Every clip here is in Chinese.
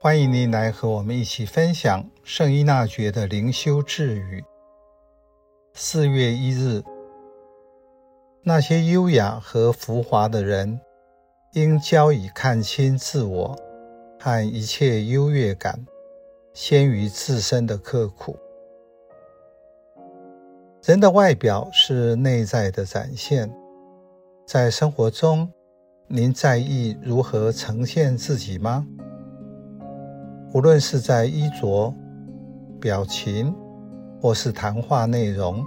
欢迎您来和我们一起分享圣依纳爵的灵修智语。四月一日，那些优雅和浮华的人，应交以看清自我和一切优越感，先于自身的刻苦。人的外表是内在的展现，在生活中，您在意如何呈现自己吗？无论是在衣着、表情，或是谈话内容，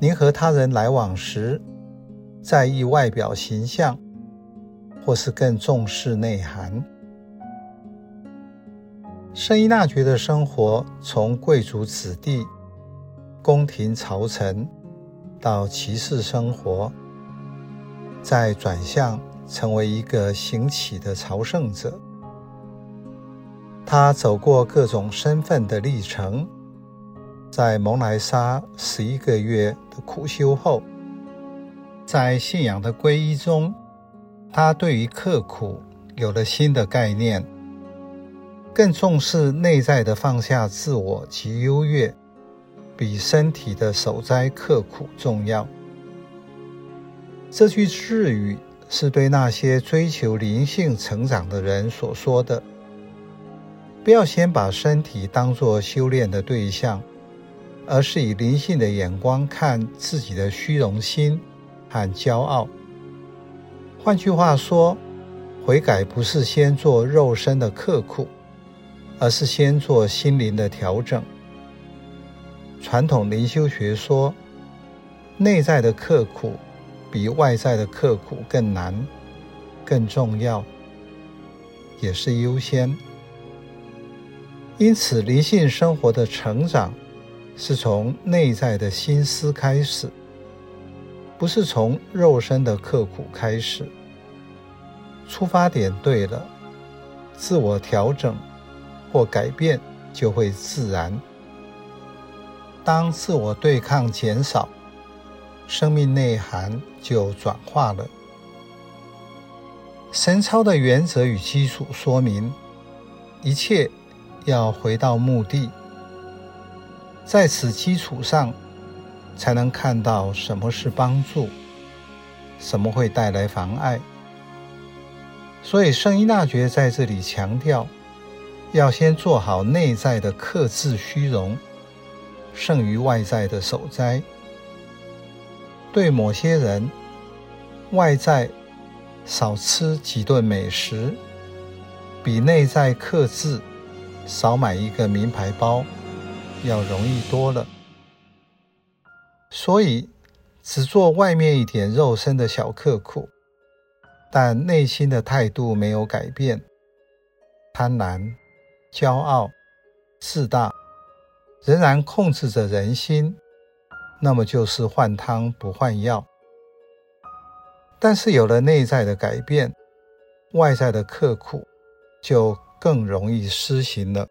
您和他人来往时，在意外表形象，或是更重视内涵。圣依纳爵的生活从贵族子弟、宫廷朝臣到骑士生活，再转向成为一个行乞的朝圣者。他走过各种身份的历程，在蒙莱莎十一个月的苦修后，在信仰的皈依中，他对于刻苦有了新的概念，更重视内在的放下自我及优越，比身体的守斋刻苦重要。这句智语是对那些追求灵性成长的人所说的。不要先把身体当作修炼的对象，而是以灵性的眼光看自己的虚荣心和骄傲。换句话说，悔改不是先做肉身的刻苦，而是先做心灵的调整。传统灵修学说，内在的刻苦比外在的刻苦更难、更重要，也是优先。因此，灵性生活的成长是从内在的心思开始，不是从肉身的刻苦开始。出发点对了，自我调整或改变就会自然。当自我对抗减少，生命内涵就转化了。神操的原则与基础说明一切。要回到墓地，在此基础上，才能看到什么是帮助，什么会带来妨碍。所以，圣依纳爵在这里强调，要先做好内在的克制虚荣，胜于外在的守斋。对某些人，外在少吃几顿美食，比内在克制。少买一个名牌包要容易多了，所以只做外面一点肉身的小刻苦，但内心的态度没有改变，贪婪、骄傲、自大仍然控制着人心，那么就是换汤不换药。但是有了内在的改变，外在的刻苦就更容易施行了。